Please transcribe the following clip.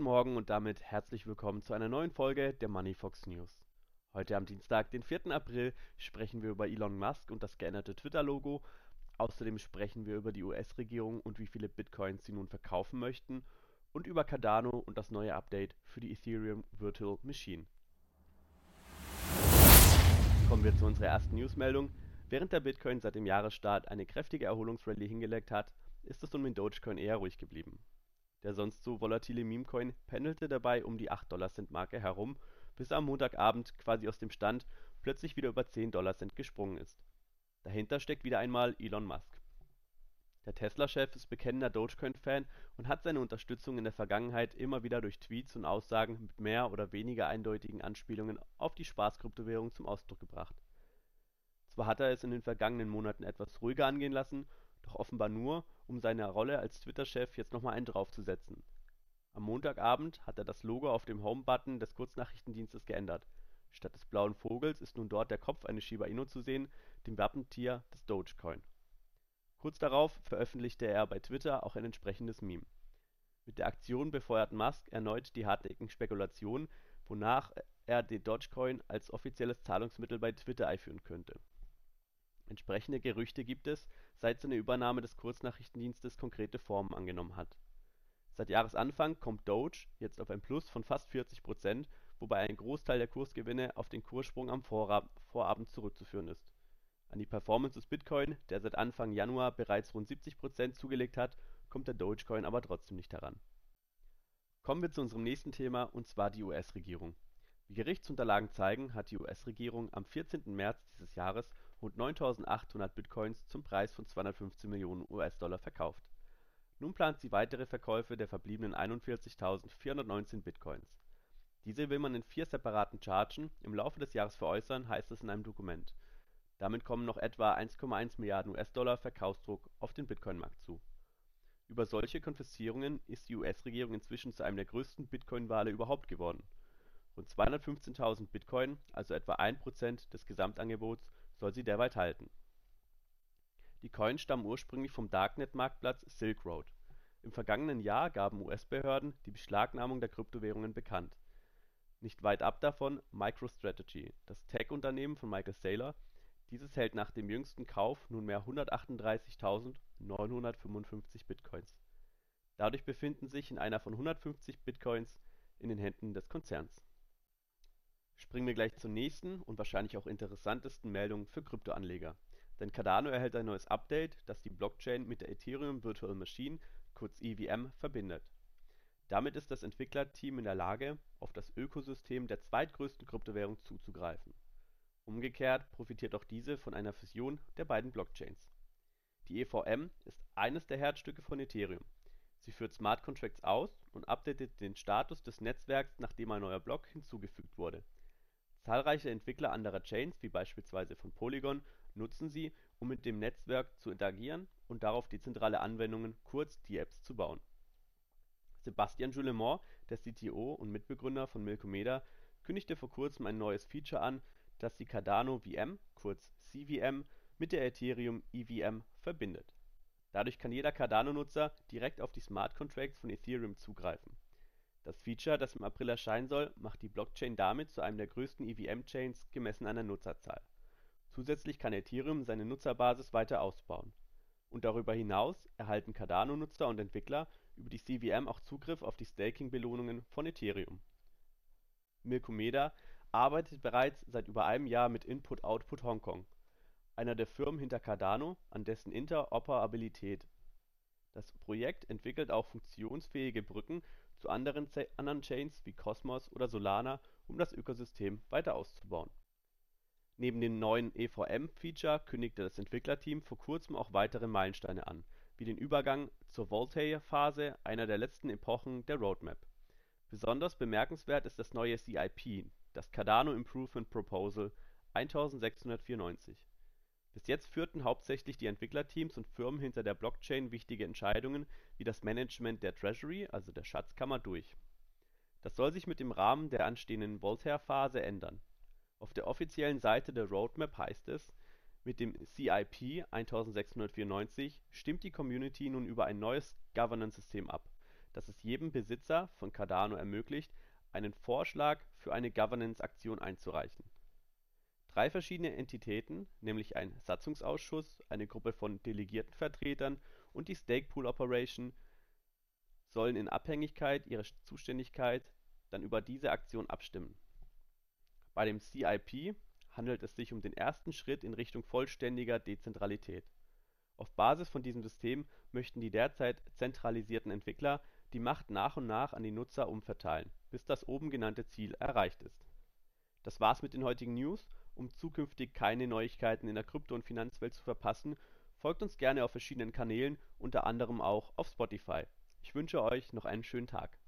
Guten Morgen und damit herzlich willkommen zu einer neuen Folge der Moneyfox News. Heute am Dienstag, den 4. April, sprechen wir über Elon Musk und das geänderte Twitter-Logo. Außerdem sprechen wir über die US-Regierung und wie viele Bitcoins sie nun verkaufen möchten und über Cardano und das neue Update für die Ethereum Virtual Machine. Kommen wir zu unserer ersten Newsmeldung. Während der Bitcoin seit dem Jahresstart eine kräftige Erholungsrallye hingelegt hat, ist es um den Dogecoin eher ruhig geblieben. Der sonst so volatile Memecoin pendelte dabei um die 8-Dollar-Cent-Marke herum, bis er am Montagabend quasi aus dem Stand plötzlich wieder über 10 Dollar Cent gesprungen ist. Dahinter steckt wieder einmal Elon Musk. Der Tesla-Chef ist bekennender Dogecoin-Fan und hat seine Unterstützung in der Vergangenheit immer wieder durch Tweets und Aussagen mit mehr oder weniger eindeutigen Anspielungen auf die Spaßkryptowährung zum Ausdruck gebracht. Zwar hat er es in den vergangenen Monaten etwas ruhiger angehen lassen doch offenbar nur, um seiner Rolle als Twitter-Chef jetzt nochmal einen draufzusetzen. Am Montagabend hat er das Logo auf dem Home-Button des Kurznachrichtendienstes geändert. Statt des blauen Vogels ist nun dort der Kopf eines Shiba Inu zu sehen, dem Wappentier des Dogecoin. Kurz darauf veröffentlichte er bei Twitter auch ein entsprechendes Meme. Mit der Aktion befeuert Musk erneut die hartnäckigen Spekulationen, wonach er den Dogecoin als offizielles Zahlungsmittel bei Twitter einführen könnte Entsprechende Gerüchte gibt es, seit seine Übernahme des Kurznachrichtendienstes konkrete Formen angenommen hat. Seit Jahresanfang kommt Doge jetzt auf ein Plus von fast 40 Prozent, wobei ein Großteil der Kursgewinne auf den Kurssprung am Vorabend zurückzuführen ist. An die Performance des Bitcoin, der seit Anfang Januar bereits rund 70 Prozent zugelegt hat, kommt der Dogecoin aber trotzdem nicht heran. Kommen wir zu unserem nächsten Thema, und zwar die US-Regierung. Wie Gerichtsunterlagen zeigen, hat die US-Regierung am 14. März dieses Jahres rund 9.800 Bitcoins zum Preis von 215 Millionen US-Dollar verkauft. Nun plant sie weitere Verkäufe der verbliebenen 41.419 Bitcoins. Diese will man in vier separaten Chargen im Laufe des Jahres veräußern, heißt es in einem Dokument. Damit kommen noch etwa 1,1 Milliarden US-Dollar Verkaufsdruck auf den Bitcoin-Markt zu. Über solche Konfiszierungen ist die US-Regierung inzwischen zu einem der größten Bitcoin-Wale überhaupt geworden. Rund 215.000 Bitcoin, also etwa 1% des Gesamtangebots soll sie derweil halten. Die Coins stammen ursprünglich vom Darknet-Marktplatz Silk Road. Im vergangenen Jahr gaben US-Behörden die Beschlagnahmung der Kryptowährungen bekannt. Nicht weit ab davon MicroStrategy, das Tech-Unternehmen von Michael Saylor. Dieses hält nach dem jüngsten Kauf nunmehr 138.955 Bitcoins. Dadurch befinden sich in einer von 150 Bitcoins in den Händen des Konzerns Springen wir gleich zur nächsten und wahrscheinlich auch interessantesten Meldung für Kryptoanleger. Denn Cardano erhält ein neues Update, das die Blockchain mit der Ethereum Virtual Machine kurz (EVM) verbindet. Damit ist das Entwicklerteam in der Lage, auf das Ökosystem der zweitgrößten Kryptowährung zuzugreifen. Umgekehrt profitiert auch diese von einer Fusion der beiden Blockchains. Die EVM ist eines der Herzstücke von Ethereum. Sie führt Smart Contracts aus und updatet den Status des Netzwerks, nachdem ein neuer Block hinzugefügt wurde Zahlreiche Entwickler anderer Chains wie beispielsweise von Polygon nutzen sie, um mit dem Netzwerk zu interagieren und darauf dezentrale Anwendungen, kurz DApps zu bauen. Sebastian Guillemot, der CTO und Mitbegründer von Milkomeda, kündigte vor kurzem ein neues Feature an, das die Cardano VM kurz CVM mit der Ethereum EVM verbindet. Dadurch kann jeder Cardano-Nutzer direkt auf die Smart Contracts von Ethereum zugreifen das Feature, das im April erscheinen soll, macht die Blockchain damit zu einem der größten EVM-Chains gemessen an der Nutzerzahl. Zusätzlich kann Ethereum seine Nutzerbasis weiter ausbauen. Und darüber hinaus erhalten Cardano-Nutzer und Entwickler über die CVM auch Zugriff auf die Staking-Belohnungen von Ethereum. Milkomeda arbeitet bereits seit über einem Jahr mit Input-Output Hongkong, einer der Firmen hinter Cardano, an dessen Interoperabilität. Das Projekt entwickelt auch funktionsfähige Brücken zu anderen Chains wie Cosmos oder Solana, um das Ökosystem weiter auszubauen. Neben dem neuen EVM-Feature kündigte das Entwicklerteam vor kurzem auch weitere Meilensteine an, wie den Übergang zur Voltaire-Phase, einer der letzten Epochen der Roadmap. Besonders bemerkenswert ist das neue CIP, das Cardano Improvement Proposal 1694 bis jetzt führten hauptsächlich die Entwicklerteams und Firmen hinter der Blockchain wichtige Entscheidungen wie das Management der Treasury also der Schatzkammer durch. Das soll sich mit dem Rahmen der anstehenden Voltaire-Phase ändern. Auf der offiziellen Seite der Roadmap heißt es, mit dem CIP 1694 stimmt die Community nun über ein neues Governance-System ab, das es jedem Besitzer von Cardano ermöglicht, einen Vorschlag für eine Governance-Aktion einzureichen. Drei verschiedene Entitäten, nämlich ein Satzungsausschuss, eine Gruppe von Delegiertenvertretern und die Stake Pool Operation, sollen in Abhängigkeit ihrer Zuständigkeit dann über diese Aktion abstimmen. Bei dem CIP handelt es sich um den ersten Schritt in Richtung vollständiger Dezentralität. Auf Basis von diesem System möchten die derzeit zentralisierten Entwickler die Macht nach und nach an die Nutzer umverteilen, bis das oben genannte Ziel erreicht ist. Das war's mit den heutigen News. Um zukünftig keine Neuigkeiten in der Krypto und Finanzwelt zu verpassen, folgt uns gerne auf verschiedenen Kanälen, unter anderem auch auf Spotify. Ich wünsche euch noch einen schönen Tag